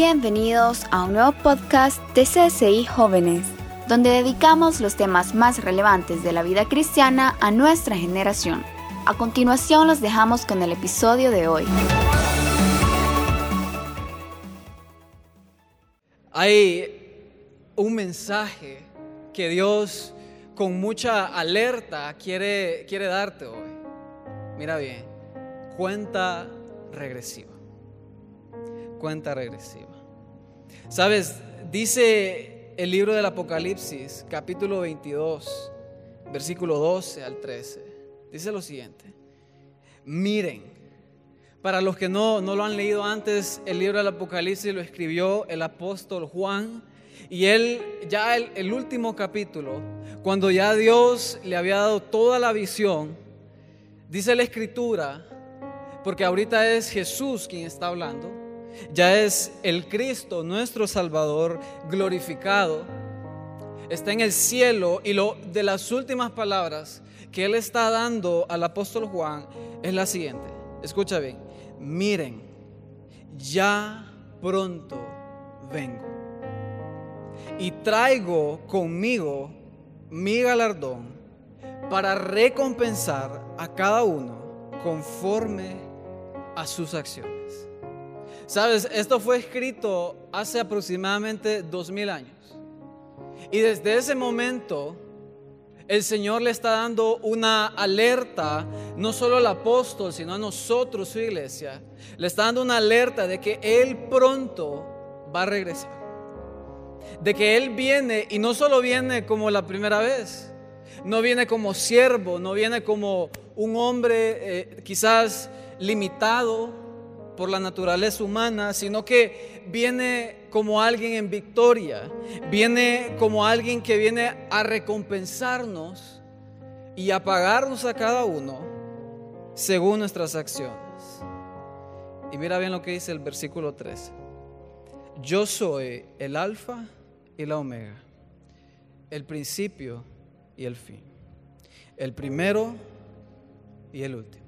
Bienvenidos a un nuevo podcast de CSI Jóvenes, donde dedicamos los temas más relevantes de la vida cristiana a nuestra generación. A continuación los dejamos con el episodio de hoy. Hay un mensaje que Dios con mucha alerta quiere, quiere darte hoy. Mira bien, cuenta regresiva. Cuenta regresiva. Sabes, dice el libro del Apocalipsis, capítulo 22, versículo 12 al 13. Dice lo siguiente. Miren, para los que no, no lo han leído antes, el libro del Apocalipsis lo escribió el apóstol Juan. Y él, ya el, el último capítulo, cuando ya Dios le había dado toda la visión, dice la escritura, porque ahorita es Jesús quien está hablando, ya es el Cristo, nuestro Salvador, glorificado, está en el cielo y lo de las últimas palabras que él está dando al apóstol Juan es la siguiente. Escucha bien, miren, ya pronto vengo y traigo conmigo mi galardón para recompensar a cada uno conforme a sus acciones. Sabes, esto fue escrito hace aproximadamente dos mil años. Y desde ese momento, el Señor le está dando una alerta, no solo al apóstol, sino a nosotros, su iglesia. Le está dando una alerta de que Él pronto va a regresar. De que Él viene y no solo viene como la primera vez, no viene como siervo, no viene como un hombre eh, quizás limitado por la naturaleza humana, sino que viene como alguien en victoria, viene como alguien que viene a recompensarnos y a pagarnos a cada uno según nuestras acciones. Y mira bien lo que dice el versículo 13. Yo soy el alfa y la omega, el principio y el fin, el primero y el último.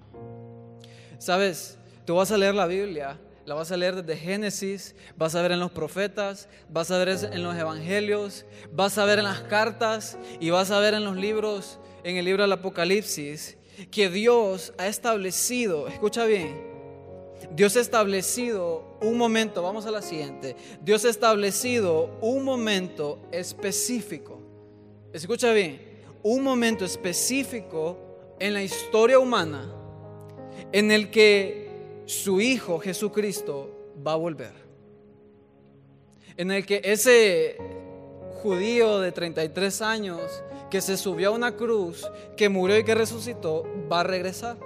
Sabes, tú vas a leer la Biblia, la vas a leer desde Génesis, vas a ver en los profetas, vas a ver en los evangelios, vas a ver en las cartas y vas a ver en los libros, en el libro del Apocalipsis, que Dios ha establecido, escucha bien, Dios ha establecido un momento, vamos a la siguiente, Dios ha establecido un momento específico, escucha bien, un momento específico en la historia humana en el que su Hijo Jesucristo va a volver. En el que ese judío de 33 años que se subió a una cruz, que murió y que resucitó, va a regresar.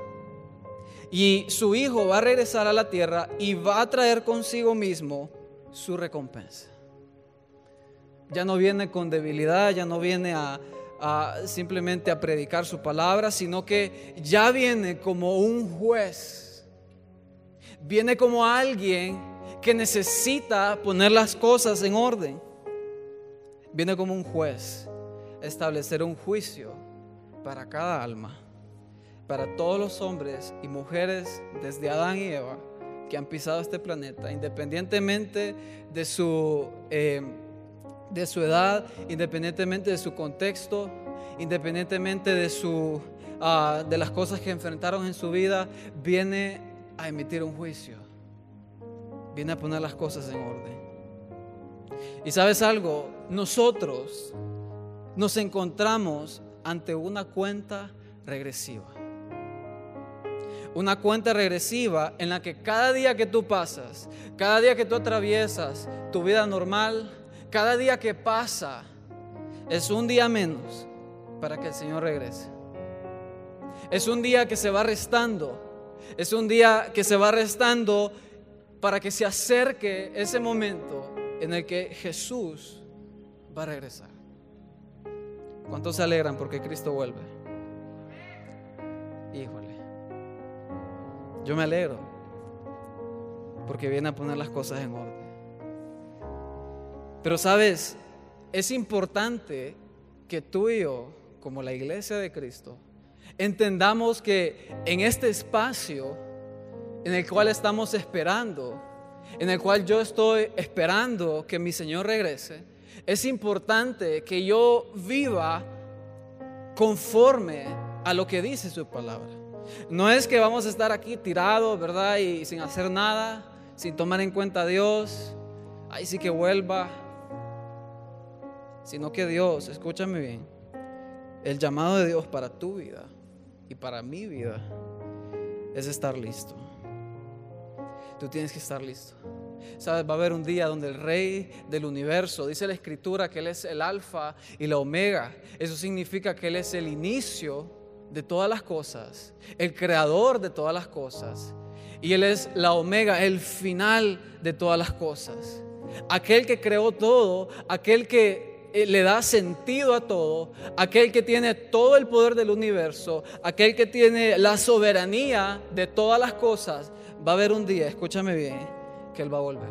Y su Hijo va a regresar a la tierra y va a traer consigo mismo su recompensa. Ya no viene con debilidad, ya no viene a, simplemente a predicar su palabra, sino que ya viene como un juez. Viene como alguien que necesita poner las cosas en orden. Viene como un juez, establecer un juicio para cada alma, para todos los hombres y mujeres desde Adán y Eva que han pisado este planeta, independientemente de su... Eh, de su edad, independientemente de su contexto, independientemente de, su, ah, de las cosas que enfrentaron en su vida, viene a emitir un juicio. Viene a poner las cosas en orden. Y sabes algo, nosotros nos encontramos ante una cuenta regresiva. Una cuenta regresiva en la que cada día que tú pasas, cada día que tú atraviesas tu vida normal, cada día que pasa es un día menos para que el Señor regrese. Es un día que se va restando. Es un día que se va restando para que se acerque ese momento en el que Jesús va a regresar. ¿Cuántos se alegran porque Cristo vuelve? Híjole. Yo me alegro porque viene a poner las cosas en orden. Pero sabes, es importante que tú y yo, como la iglesia de Cristo, entendamos que en este espacio en el cual estamos esperando, en el cual yo estoy esperando que mi Señor regrese, es importante que yo viva conforme a lo que dice su palabra. No es que vamos a estar aquí tirados, ¿verdad? Y sin hacer nada, sin tomar en cuenta a Dios. Ahí sí que vuelva. Sino que Dios, escúchame bien, el llamado de Dios para tu vida y para mi vida es estar listo. Tú tienes que estar listo. Sabes, va a haber un día donde el rey del universo, dice la escritura que Él es el alfa y la omega. Eso significa que Él es el inicio de todas las cosas, el creador de todas las cosas. Y Él es la omega, el final de todas las cosas. Aquel que creó todo, aquel que le da sentido a todo, aquel que tiene todo el poder del universo, aquel que tiene la soberanía de todas las cosas, va a haber un día, escúchame bien, que Él va a volver.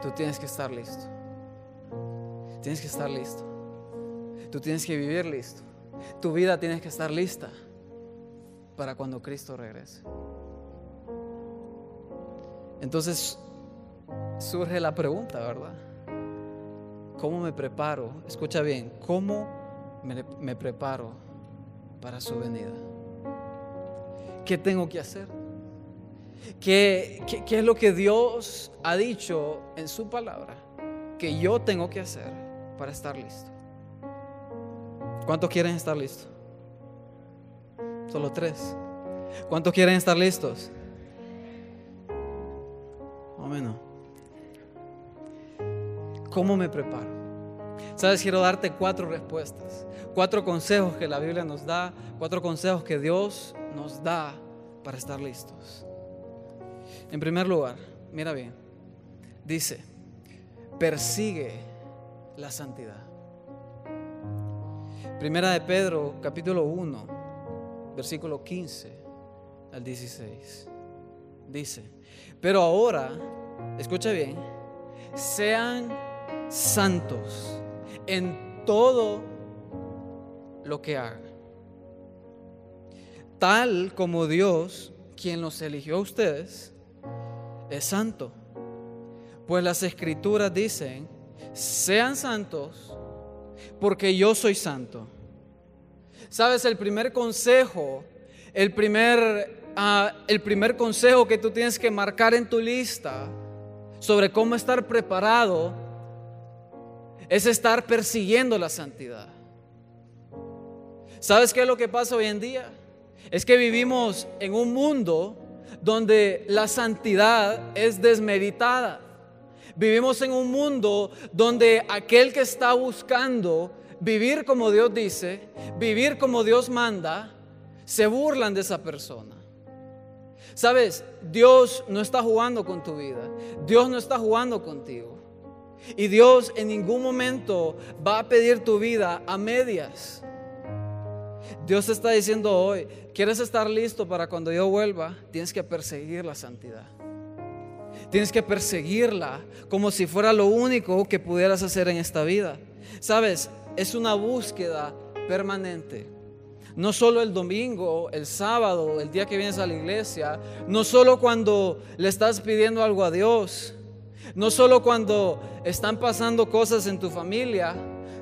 Tú tienes que estar listo. Tienes que estar listo. Tú tienes que vivir listo. Tu vida tiene que estar lista para cuando Cristo regrese. Entonces surge la pregunta, ¿verdad? ¿Cómo me preparo? Escucha bien, ¿cómo me, preparo para su venida? ¿Qué tengo que hacer? ¿Qué, ¿Qué, es lo que Dios ha dicho en su palabra que yo tengo que hacer para estar listo? ¿Cuántos quieren estar listos? Solo tres. ¿Cuántos quieren estar listos? O menos. ¿Cómo me preparo? Sabes, quiero darte cuatro respuestas, cuatro consejos que la Biblia nos da, cuatro consejos que Dios nos da para estar listos. En primer lugar, mira bien, dice, persigue la santidad. Primera de Pedro, capítulo 1, versículo 15 al 16. Dice, pero ahora, escucha bien, sean santos en todo lo que hagan. Tal como Dios, quien los eligió a ustedes, es santo. Pues las escrituras dicen, sean santos porque yo soy santo. Sabes, el primer consejo, el primer, ah, el primer consejo que tú tienes que marcar en tu lista sobre cómo estar preparado es estar persiguiendo la santidad. ¿Sabes qué es lo que pasa hoy en día? Es que vivimos en un mundo donde la santidad es desmeritada. Vivimos en un mundo donde aquel que está buscando vivir como Dios dice, vivir como Dios manda, se burlan de esa persona. Sabes, Dios no está jugando con tu vida. Dios no está jugando contigo. Y Dios en ningún momento va a pedir tu vida a medias. Dios está diciendo hoy, ¿quieres estar listo para cuando yo vuelva? Tienes que perseguir la santidad. Tienes que perseguirla como si fuera lo único que pudieras hacer en esta vida. Sabes, es una búsqueda permanente. No solo el domingo, el sábado, el día que vienes a la iglesia, no solo cuando le estás pidiendo algo a Dios, no solo cuando están pasando cosas en tu familia,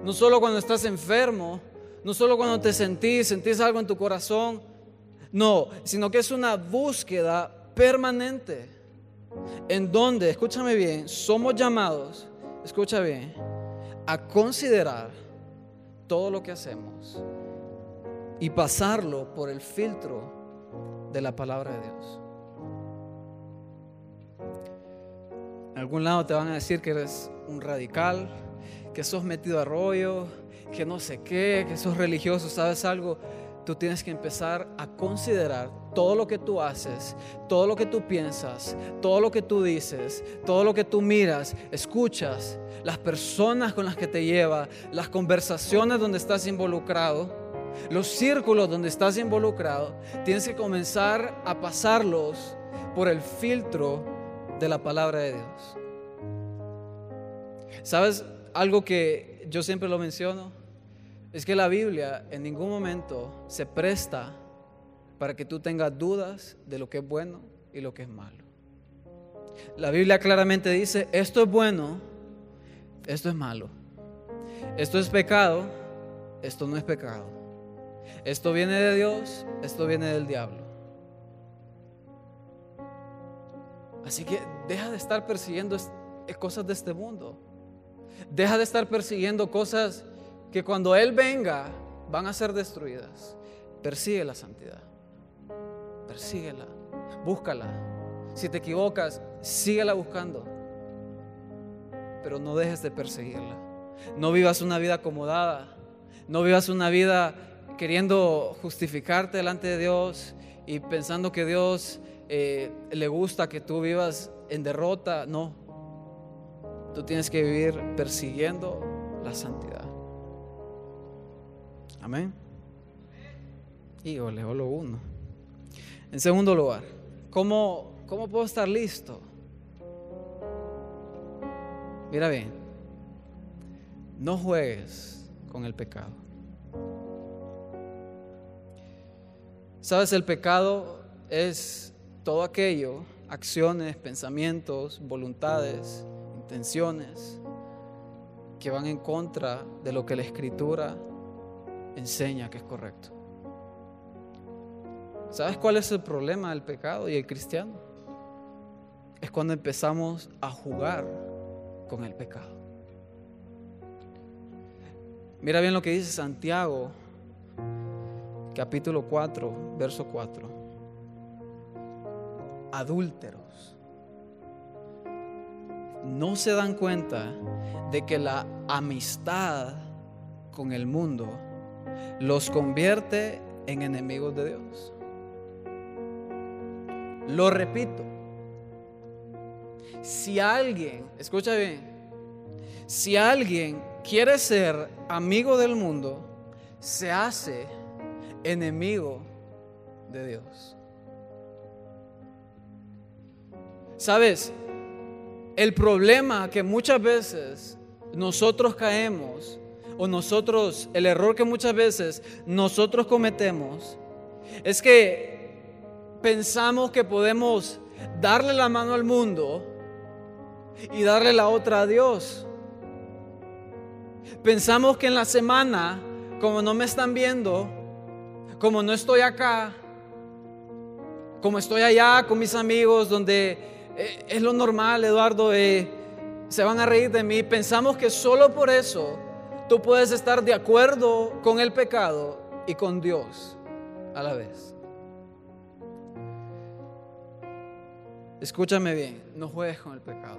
no solo cuando estás enfermo, no solo cuando te sentís, sentís algo en tu corazón, no, sino que es una búsqueda permanente en donde, escúchame bien, somos llamados, escucha bien, a considerar todo lo que hacemos y pasarlo por el filtro de la palabra de Dios. Algún lado te van a decir que eres un radical, que sos metido a rollo, que no sé qué, que sos religioso, ¿sabes algo? tú tienes que empezar a considerar todo lo que tú haces, todo lo que tú piensas, todo lo que tú dices, todo lo que tú miras, escuchas, las personas con las que te lleva, las conversaciones donde estás involucrado, los círculos donde estás involucrado, tienes que comenzar a pasarlos por el filtro de la palabra de Dios. ¿Sabes algo que yo siempre lo menciono? es que la Biblia en ningún momento se presta para que tú tengas dudas de lo que es bueno y lo que es malo. La Biblia claramente dice, esto es bueno, esto es malo. Esto es pecado, esto no es pecado. Esto viene de Dios, esto viene del diablo. Así que deja de estar persiguiendo cosas de este mundo. Deja de estar persiguiendo cosas que cuando Él venga van a ser destruidas. Persigue la santidad. Persíguela. Búscala. Si te equivocas, síguela buscando. Pero no dejes de perseguirla. No vivas una vida acomodada. No vivas una vida queriendo justificarte delante de Dios y pensando que Dios eh, le gusta que tú vivas en derrota. No. Tú tienes que vivir persiguiendo la santidad. Amén. Y ole, lo uno. En segundo lugar, ¿cómo, ¿cómo puedo estar listo? Mira bien, no juegues con el pecado. Sabes, el pecado es todo aquello, acciones, pensamientos, voluntades, intenciones, que van en contra de lo que la escritura enseña que es correcto. ¿Sabes cuál es el problema del pecado y el cristiano? Es cuando empezamos a jugar con el pecado. Mira bien lo que dice Santiago, capítulo 4, verso 4. Adúlteros. No se dan cuenta de que la amistad con el mundo los convierte en enemigos de Dios. Lo repito, si alguien, escucha bien, si alguien quiere ser amigo del mundo, se hace enemigo de Dios. ¿Sabes? El problema que muchas veces nosotros caemos o nosotros, el error que muchas veces nosotros cometemos, es que pensamos que podemos darle la mano al mundo y darle la otra a Dios. Pensamos que en la semana, como no me están viendo, como no estoy acá, como estoy allá con mis amigos, donde eh, es lo normal, Eduardo, se van a reír de mí, pensamos que solo por eso tú puedes estar de acuerdo con el pecado y con Dios a la vez. Escúchame bien, no juegues con el pecado.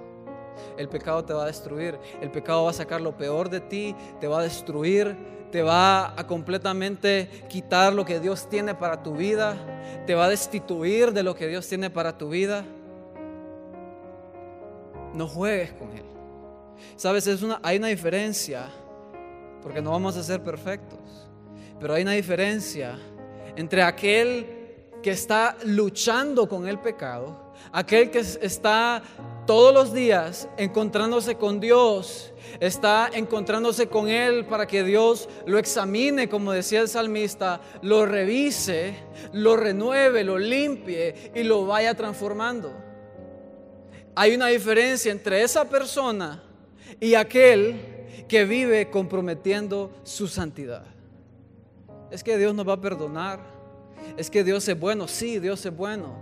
El pecado te va a destruir, el pecado va a sacar lo peor de ti, te va a destruir, te va a completamente quitar lo que Dios tiene para tu vida, te va a destituir de lo que Dios tiene para tu vida. No juegues con Él. Sabes, es una, hay una diferencia porque no vamos a ser perfectos. Pero hay una diferencia entre aquel que está luchando con el pecado, aquel que está todos los días encontrándose con Dios, está encontrándose con Él para que Dios lo examine, como decía el salmista, lo revise, lo renueve, lo limpie y lo vaya transformando. Hay una diferencia entre esa persona y aquel que vive comprometiendo su santidad. Es que Dios nos va a perdonar. Es que Dios es bueno. Sí, Dios es bueno.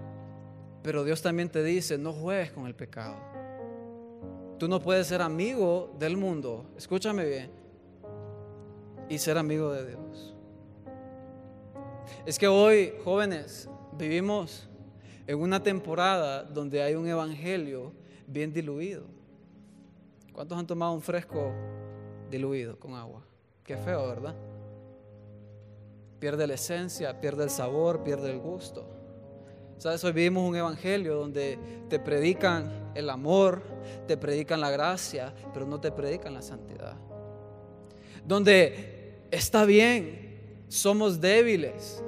Pero Dios también te dice, no juegues con el pecado. Tú no puedes ser amigo del mundo. Escúchame bien. Y ser amigo de Dios. Es que hoy, jóvenes, vivimos en una temporada donde hay un evangelio bien diluido. ¿Cuántos han tomado un fresco diluido con agua. Qué feo, ¿verdad? Pierde la esencia, pierde el sabor, pierde el gusto. ¿Sabes? Hoy vivimos un evangelio donde te predican el amor, te predican la gracia, pero no te predican la santidad. Donde está bien, somos débiles.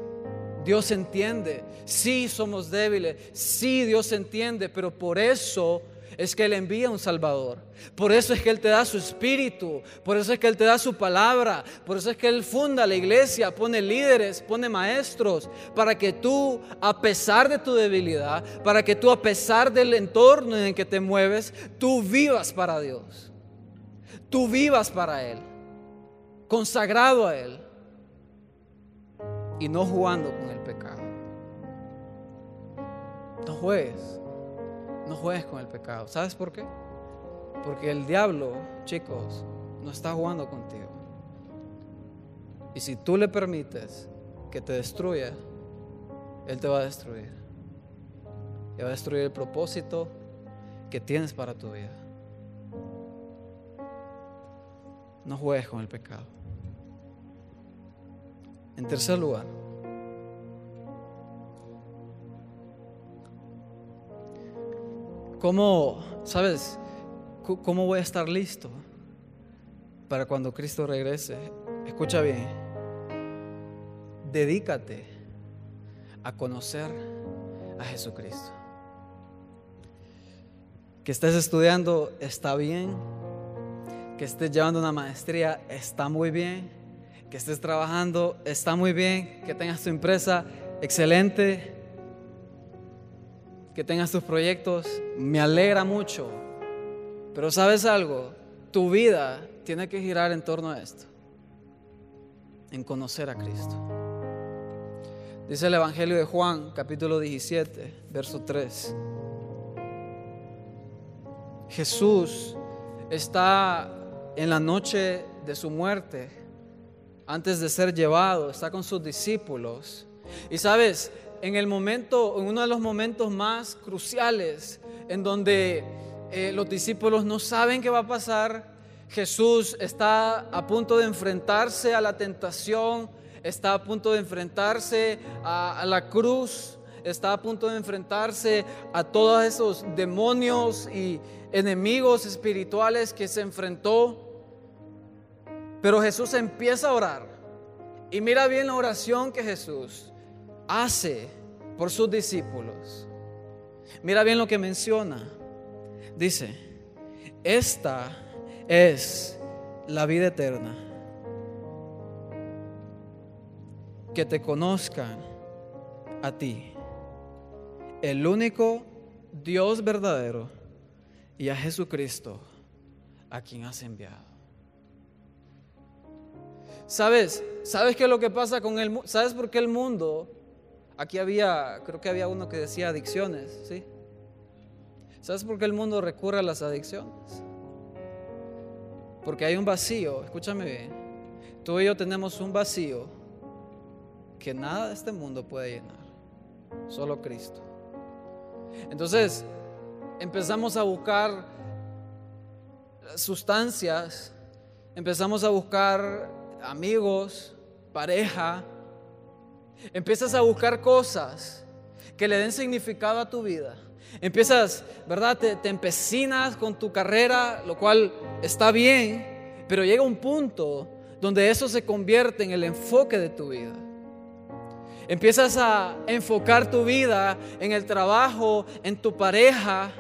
Dios entiende, sí somos débiles, sí Dios entiende, pero por eso es que Él envía un Salvador. Por eso es que Él te da su espíritu, por eso es que Él te da su palabra, por eso es que Él funda la iglesia, pone líderes, pone maestros, para que tú, a pesar de tu debilidad, para que tú, a pesar del entorno en el que te mueves, tú vivas para Dios. Tú vivas para Él, consagrado a Él y no jugando con el pecado. No juegues, no juegues con el pecado. ¿Sabes por qué? Porque el diablo, chicos, no está jugando contigo. Y si tú le permites que te destruya, Él te va a destruir. Y va a destruir el propósito que tienes para tu vida. No juegues con el pecado. En tercer lugar, ¿cómo, sabes, cómo voy a estar listo para cuando Cristo regrese? Escucha bien, dedícate a conocer a Jesucristo. Que estés estudiando está bien, que estés llevando una maestría está muy bien, que estés trabajando está muy bien, que tengas tu empresa excelente, que tengas tus proyectos, me alegra mucho. Pero sabes algo, tu vida tiene que girar en torno a esto, en conocer a Cristo. Dice el Evangelio de Juan, capítulo 17, verso 3. Jesús está en la noche de su muerte, antes de ser llevado, está con sus discípulos. Y sabes, en el momento, en uno de los momentos más cruciales, en donde eh, los discípulos no saben qué va a pasar, Jesús está a punto de enfrentarse a la tentación, está a punto de enfrentarse a la cruz, está a punto de enfrentarse a todos esos demonios y enemigos espirituales que se enfrentó. Pero Jesús empieza a orar. Y mira bien la oración que Jesús hace por sus discípulos. Mira bien lo que menciona. Dice, esta es la vida eterna. Que te conozcan a ti, el único Dios verdadero, y a Jesucristo, a quien has enviado. ¿Sabes? ¿Sabes qué es lo que pasa con el mundo? ¿Sabes por qué el mundo? Aquí había, creo que había uno que decía adicciones, ¿sí? ¿Sabes por qué el mundo recurre a las adicciones? Porque hay un vacío, escúchame bien. Tú y yo tenemos un vacío que nada de este mundo puede llenar, solo Cristo. Entonces, empezamos a buscar sustancias, empezamos a buscar amigos, pareja, empiezas a buscar cosas que le den significado a tu vida. Empiezas, ¿verdad? Te, te, empecinas con tu carrera, lo cual está bien, pero llega un punto donde eso se convierte en el enfoque de tu vida. Empiezas a enfocar tu vida en el trabajo, en tu pareja.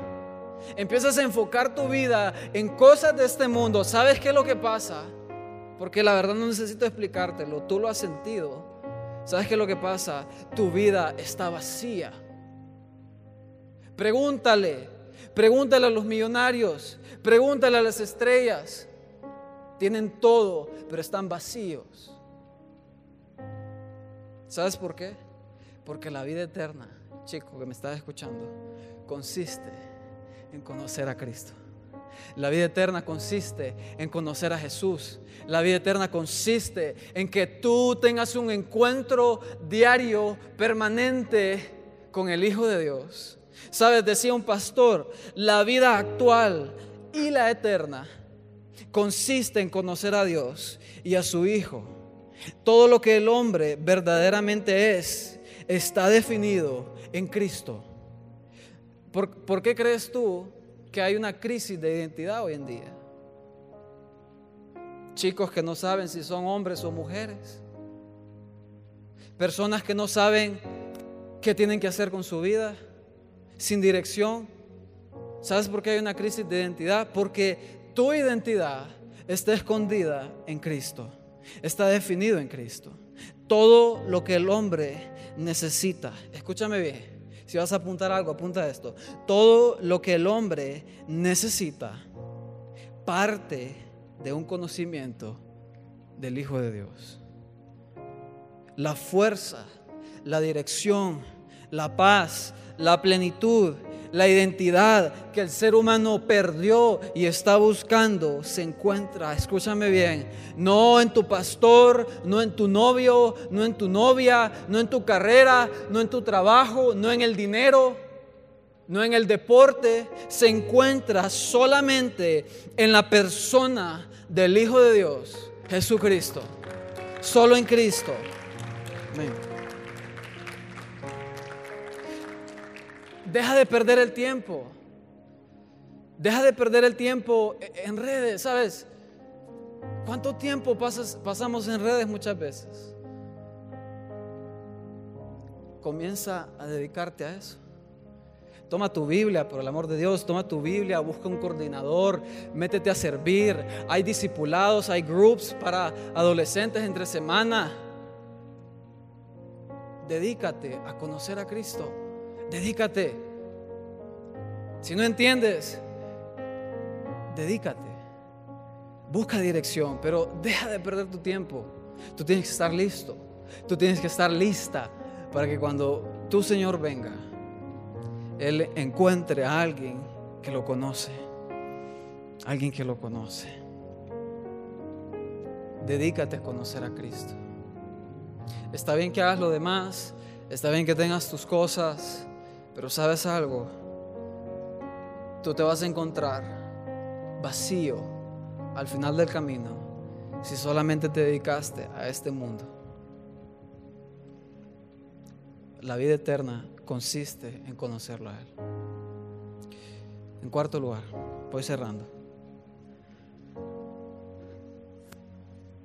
Empiezas a enfocar tu vida en cosas de este mundo. ¿Sabes qué es lo que pasa? Porque la verdad no necesito explicártelo, tú lo has sentido. ¿Sabes qué es lo que pasa? Tu vida está vacía. Pregúntale, pregúntale a los millonarios, pregúntale a las estrellas. Tienen todo, pero están vacíos. ¿Sabes por qué? Porque la vida eterna, chico que me estás escuchando, consiste en conocer a Cristo. La vida eterna consiste en conocer a Jesús. La vida eterna consiste en que tú tengas un encuentro diario, permanente con el Hijo de Dios. Sabes, decía un pastor, la vida actual y la eterna consiste en conocer a Dios y a su Hijo. Todo lo que el hombre verdaderamente es está definido en Cristo. ¿Por, ¿Por, qué crees tú que hay una crisis de identidad hoy en día? Chicos que no saben si son hombres o mujeres. Personas que no saben qué tienen que hacer con su vida, sin dirección, ¿Sabes por qué hay una crisis de identidad? Porque tu identidad está escondida en Cristo, está definido en Cristo. Todo lo que el hombre necesita, escúchame bien, si vas a apuntar algo, apunta esto. Todo lo que el hombre necesita parte de un conocimiento del Hijo de Dios. La fuerza, la dirección, la paz, la plenitud, la identidad que el ser humano perdió y está buscando se encuentra, escúchame bien, no en tu pastor, no en tu novio, no en tu novia, no en tu carrera, no en tu trabajo, no en el dinero, no en el deporte, se encuentra solamente en la persona del Hijo de Dios, Jesucristo. Solo en Cristo. Amén. Deja de perder el tiempo. Deja de perder el tiempo en redes, ¿sabes? ¿Cuánto tiempo pasamos en redes muchas veces? Comienza a dedicarte a eso. Toma tu Biblia, por el amor de Dios, toma tu Biblia, busca un coordinador, métete a servir. Hay discipulados, hay groups para adolescentes entre semana. Dedícate a conocer a Cristo. Dedícate. Si no entiendes, dedícate. Busca dirección, pero deja de perder tu tiempo. Tú tienes que estar listo. Tú tienes que estar lista para que cuando tu Señor venga, Él encuentre a alguien que lo conoce. Alguien que lo conoce. Dedícate a conocer a Cristo. Está bien que hagas lo demás, está bien que tengas tus cosas, pero sabes algo, tú te vas a encontrar vacío al final del camino si solamente te dedicaste a este mundo. La vida eterna consiste en conocerlo a Él. En cuarto lugar, voy cerrando.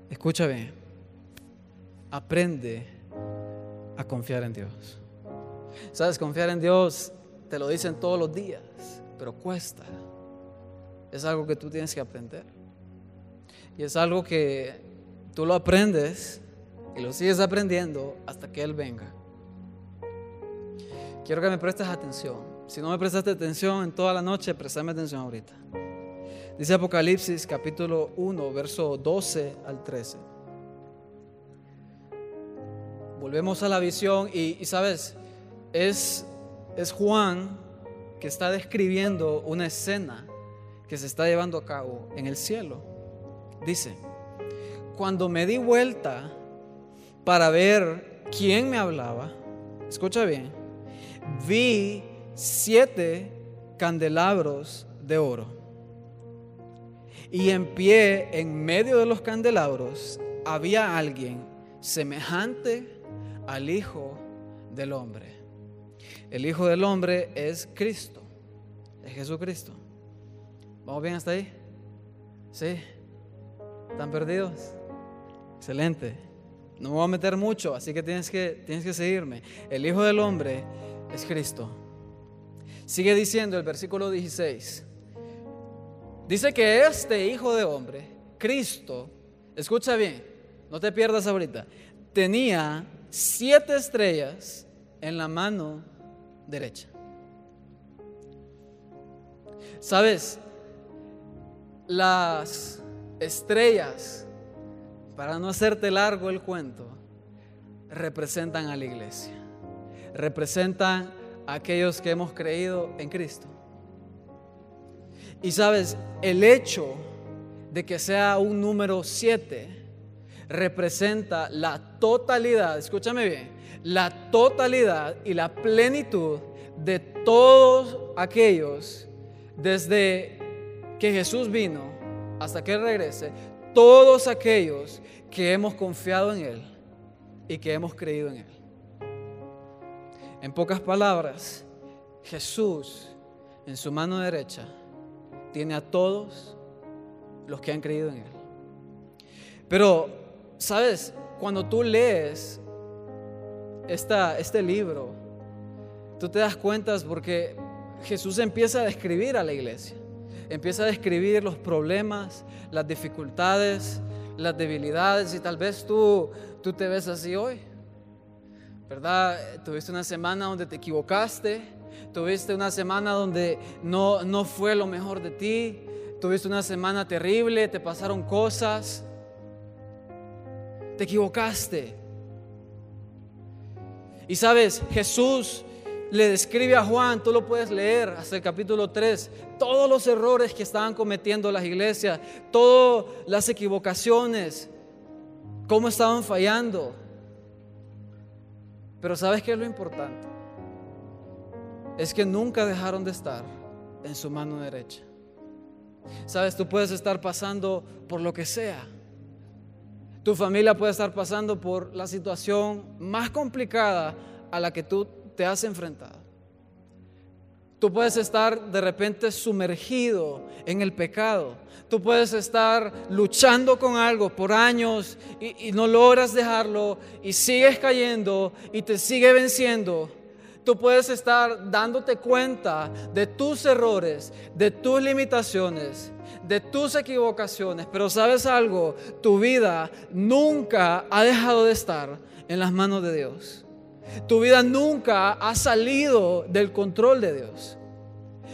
Escucha bien, aprende a confiar en Dios. Sabes, confiar en Dios te lo dicen todos los días pero cuesta. Es algo que tú tienes que aprender. Y es algo que tú lo aprendes y lo sigues aprendiendo hasta que Él venga. Quiero que me prestes atención. Si no me prestaste atención en toda la noche, prestame atención ahorita. Dice Apocalipsis capítulo 1, verso 12 al 13. Volvemos a la visión y, y sabes, es, es Juan que está describiendo una escena que se está llevando a cabo en el cielo. Dice, cuando me di vuelta para ver quién me hablaba, escucha bien, vi siete candelabros de oro. Y en pie, en medio de los candelabros, había alguien semejante al Hijo del Hombre. El Hijo del Hombre es Cristo, es Jesucristo. ¿Vamos bien hasta ahí? ¿Sí? ¿Están perdidos? Excelente. No me voy a meter mucho, así que tienes que, tienes que seguirme. El Hijo del Hombre es Cristo. Sigue diciendo el versículo 16. Dice que este Hijo de Hombre, Cristo, escucha bien, no te pierdas ahorita, tenía siete estrellas en la mano derecha. Sabes, las estrellas, para no hacerte largo el cuento, representan a la iglesia, representan a aquellos que hemos creído en Cristo. Y sabes, el hecho de que sea un número 7 representa la totalidad, escúchame bien, la totalidad y la plenitud de todos aquellos desde que Jesús vino hasta que Él regrese, todos aquellos que hemos confiado en Él y que hemos creído en Él. En pocas palabras, Jesús en su mano derecha tiene a todos los que han creído en Él. Pero, ¿sabes? Cuando tú lees este libro, tú te das cuenta porque Jesús empieza a describir a la iglesia. Empieza a describir los problemas, las dificultades, las debilidades y tal vez tú, tú te ves así hoy. ¿Verdad? Tuviste una semana donde te equivocaste, tuviste una semana donde no, no fue lo mejor de ti, tuviste una semana terrible, te pasaron cosas, te equivocaste. Y sabes, Jesús le describe a Juan, tú lo puedes leer hasta el capítulo 3, todos los errores que estaban cometiendo las iglesias, todas las equivocaciones, cómo estaban fallando. Pero ¿sabes qué es lo importante? Es que nunca dejaron de estar en su mano derecha. Sabes, tú puedes estar pasando por lo que sea. Tu familia puede estar pasando por la situación más complicada a la que tú te has enfrentado. Tú puedes estar de repente sumergido en el pecado. Tú puedes estar luchando con algo por años y, no logras dejarlo y sigues cayendo y te sigue venciendo. Tú puedes estar dándote cuenta de tus errores, de tus limitaciones, de tus equivocaciones. Pero sabes algo, tu vida nunca ha dejado de estar en las manos de Dios. Tu vida nunca ha salido del control de Dios.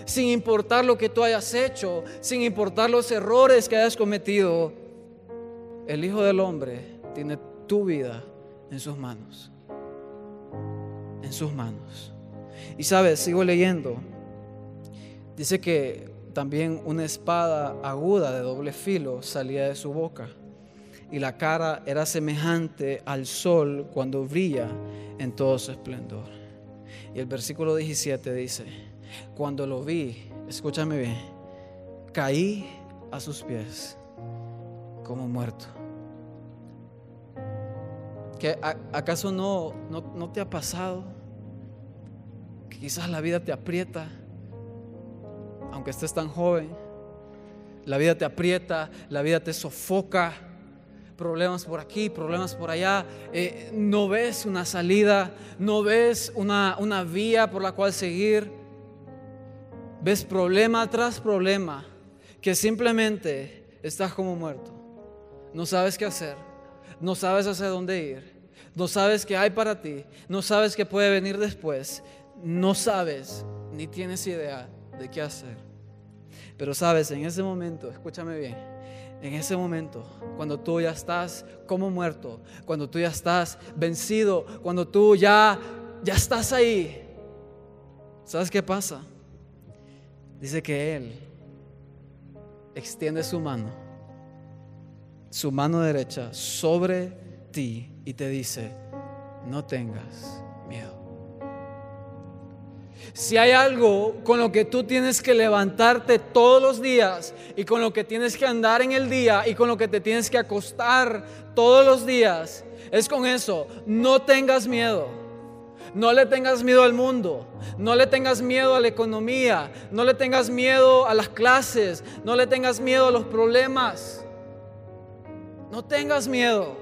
Sin importar lo que tú hayas hecho, sin importar los errores que hayas cometido, el Hijo del Hombre tiene tu vida en sus manos. En sus manos. Y sabes, sigo leyendo. Dice que también una espada aguda de doble filo salía de su boca y la cara era semejante al sol cuando brilla en todo su esplendor. Y el versículo 17 dice, cuando lo vi, escúchame bien, caí a sus pies como muerto. ¿Que, ¿Acaso no, no, no te ha pasado que quizás la vida te aprieta, aunque estés tan joven? La vida te aprieta, la vida te sofoca problemas por aquí, problemas por allá, eh, no ves una salida, no ves una, una vía por la cual seguir, ves problema tras problema, que simplemente estás como muerto, no sabes qué hacer, no sabes hacia dónde ir, no sabes qué hay para ti, no sabes qué puede venir después, no sabes ni tienes idea de qué hacer. Pero sabes, en ese momento, escúchame bien, en ese momento, cuando tú ya estás como muerto, cuando tú ya estás vencido, cuando tú ya ya estás ahí. ¿Sabes qué pasa? Dice que él extiende su mano, su mano derecha sobre ti y te dice, "No tengas miedo." Si hay algo con lo que tú tienes que levantarte todos los días y con lo que tienes que andar en el día y con lo que te tienes que acostar todos los días, es con eso. No tengas miedo. No le tengas miedo al mundo, no le tengas miedo a la economía, no le tengas miedo a las clases, no le tengas miedo a los problemas. No tengas miedo.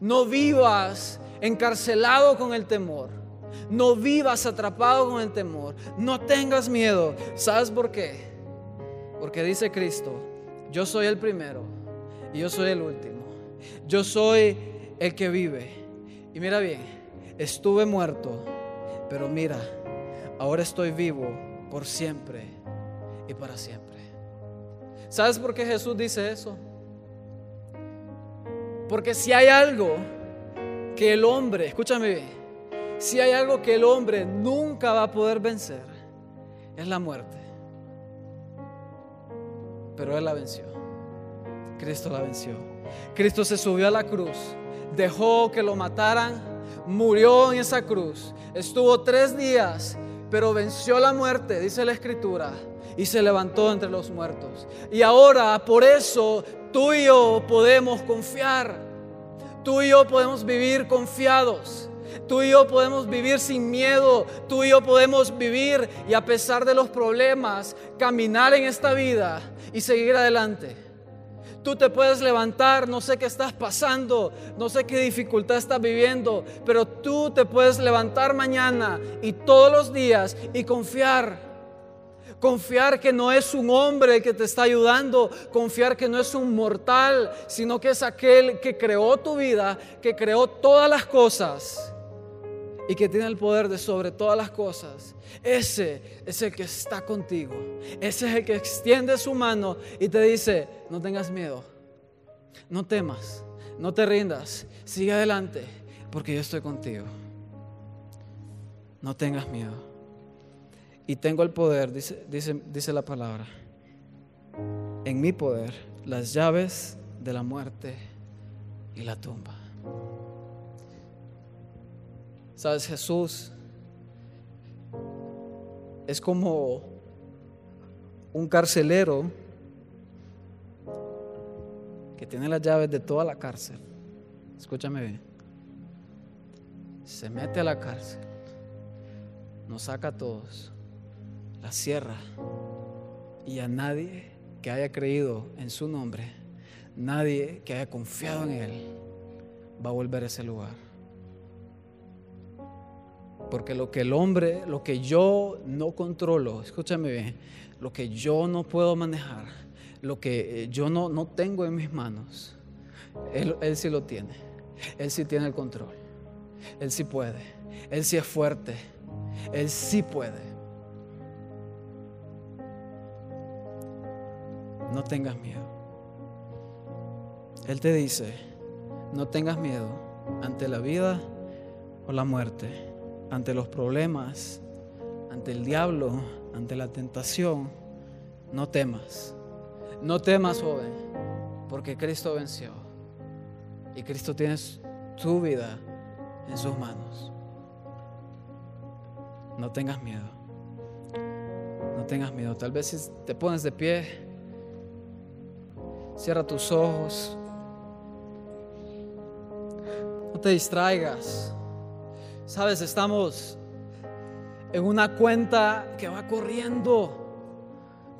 No vivas encarcelado con el temor. No vivas atrapado con el temor. No tengas miedo. ¿Sabes por qué? Porque dice Cristo, yo soy el primero y yo soy el último. Yo soy el que vive. Y mira bien, estuve muerto, pero mira, ahora estoy vivo por siempre y para siempre. ¿Sabes por qué Jesús dice eso? Porque si hay algo que el hombre, escúchame bien, si hay algo que el hombre nunca va a poder vencer, es la muerte. Pero Él la venció. Cristo la venció. Cristo se subió a la cruz, dejó que lo mataran, murió en esa cruz, estuvo tres días, pero venció la muerte, dice la escritura, y se levantó entre los muertos. Y ahora por eso tú y yo podemos confiar, tú y yo podemos vivir confiados. Tú y yo podemos vivir sin miedo. Tú y yo podemos vivir y a pesar de los problemas, caminar en esta vida y seguir adelante. Tú te puedes levantar, no sé qué estás pasando, no sé qué dificultad estás viviendo, pero tú te puedes levantar mañana y todos los días y confiar Confiar que no es un hombre que te está ayudando. Confiar que no es un mortal, sino que es aquel que creó tu vida, que creó todas las cosas y que tiene el poder de sobre todas las cosas. Ese es el que está contigo. Ese es el que extiende su mano y te dice, no tengas miedo, no temas, no te rindas, sigue adelante, porque yo estoy contigo. No tengas miedo y tengo el poder, dice, dice, dice la palabra, en mi poder, las llaves de la muerte y la tumba. Sabes, Jesús es como un carcelero que tiene las llaves de toda la cárcel. Escúchame bien. Se mete a la cárcel, nos saca a todos la sierra y a nadie que haya creído en su nombre, nadie que haya confiado en Él, va a volver a ese lugar. Porque lo que el hombre, lo que yo no controlo, escúchame bien, lo que yo no puedo manejar, lo que yo no, no tengo en mis manos, él, él sí lo tiene. Él sí tiene el control. Él sí puede. Él sí es fuerte. Él sí puede. no tengas miedo. Él te dice, no tengas miedo ante la vida o la muerte, ante los problemas, ante el diablo, ante la tentación. No temas, no temas, joven, porque Cristo venció y Cristo tiene tu vida en sus manos. No tengas miedo. No tengas miedo. Tal vez si te pones de pie, Cierra tus ojos. No te distraigas. Sabes, estamos en una cuenta que va corriendo.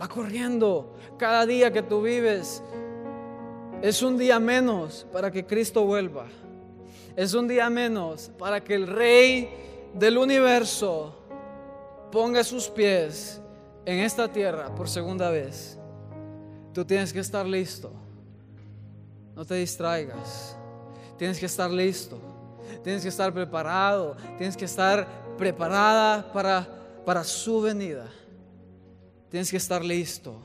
Va corriendo. Cada día que tú vives es un día menos para que Cristo vuelva. Es un día menos para que el Rey del universo ponga sus pies en esta tierra por segunda vez. Tú tienes que estar listo. No te distraigas. Tienes que estar listo. Tienes que estar preparado. Tienes que estar preparada para, para su venida. Tienes que estar listo.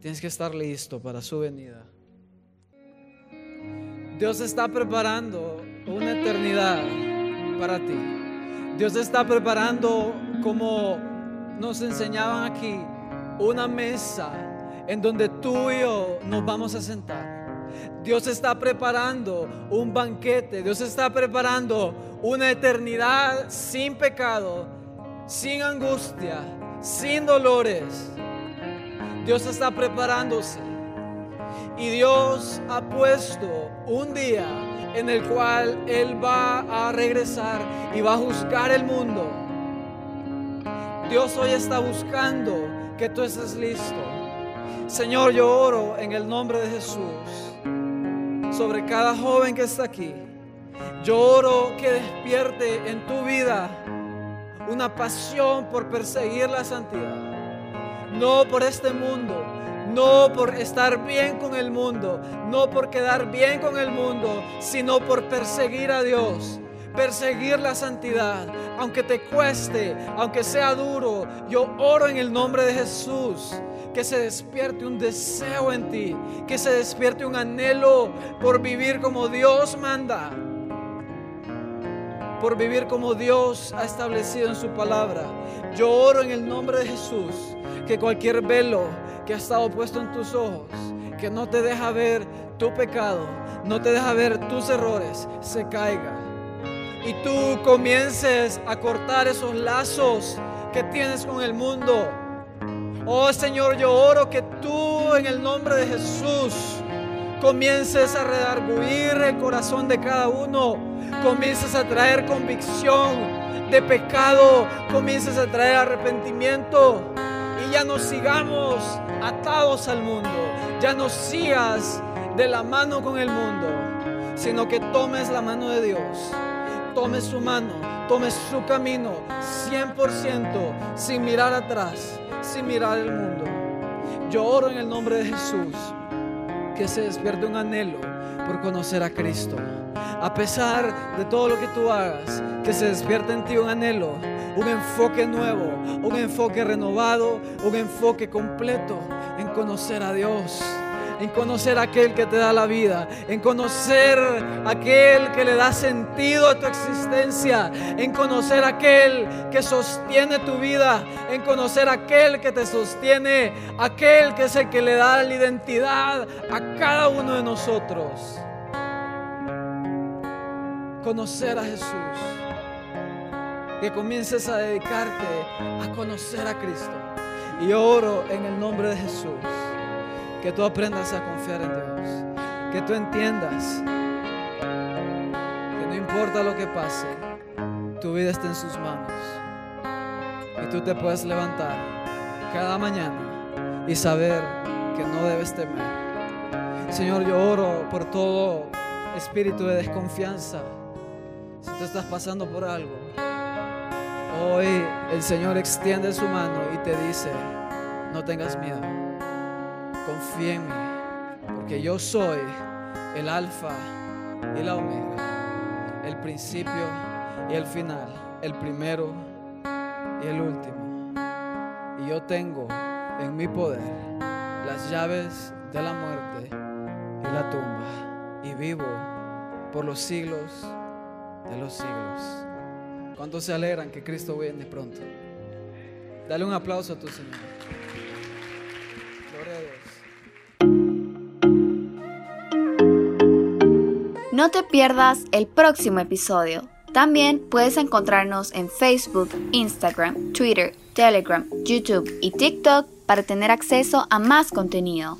Tienes que estar listo para su venida. Dios está preparando una eternidad para ti. Dios está preparando, como nos enseñaban aquí, una mesa en donde tú y yo nos vamos a sentar. Dios está preparando un banquete, Dios está preparando una eternidad sin pecado, sin angustia, sin dolores. Dios está preparándose. Y Dios ha puesto un día en el cual Él va a regresar y va a juzgar el mundo. Dios hoy está buscando que tú estés listo. Señor, yo oro en el nombre de Jesús sobre cada joven que está aquí. Yo oro que despierte en tu vida una pasión por perseguir la santidad. No por este mundo, no por estar bien con el mundo, no por quedar bien con el mundo, sino por perseguir a Dios, perseguir la santidad, aunque te cueste, aunque sea duro. Yo oro en el nombre de Jesús que se despierte un deseo en ti, que se despierte un anhelo por vivir como Dios manda, por vivir como Dios ha establecido en su palabra. Yo oro en el nombre de Jesús que cualquier velo que ha estado puesto en tus ojos, que no te deja ver tu pecado, no te deja ver tus errores, se caiga. Y tú comiences a cortar esos lazos que tienes con el mundo Oh Señor, yo oro que tú en el nombre de Jesús comiences a redarguir el corazón de cada uno, comiences a traer convicción de pecado, comiences a traer arrepentimiento y ya no sigamos atados al mundo, ya no sigas de la mano con el mundo, sino que tomes la mano de Dios, tomes su mano, tomes su camino 100% sin mirar atrás, sin mirar el mundo. Yo oro en el nombre de Jesús que se despierte un anhelo por conocer a Cristo. A pesar de todo lo que tú hagas, que se despierte en ti un anhelo, un enfoque nuevo, un enfoque renovado, un enfoque completo en conocer a Dios en conocer a aquel que te da la vida, en conocer a aquel que le da sentido a tu existencia, en conocer a aquel que sostiene tu vida, en conocer a aquel que te sostiene, aquel que es el que le da la identidad a cada uno de nosotros. Conocer a Jesús. Que comiences a dedicarte a conocer a Cristo. Y oro en el nombre de Jesús que tú aprendas a confiar en Dios. Que tú entiendas que no importa lo que pase, tu vida está en sus manos. Y tú te puedes levantar cada mañana y saber que no debes temer. Señor, yo oro por todo espíritu de desconfianza. Si tú estás pasando por algo, hoy el Señor extiende su mano y te dice, no tengas miedo confía en mí, porque yo soy el alfa y la omega, el principio y el final, el primero y el último. Y yo tengo en mi poder las llaves de la muerte y la tumba, y vivo por los siglos de los siglos. ¿Cuántos se alegran que Cristo viene pronto? Dale un aplauso a tu Señor. No te pierdas el próximo episodio. También puedes encontrarnos en Facebook, Instagram, Twitter, Telegram, YouTube y TikTok para tener acceso a más contenido.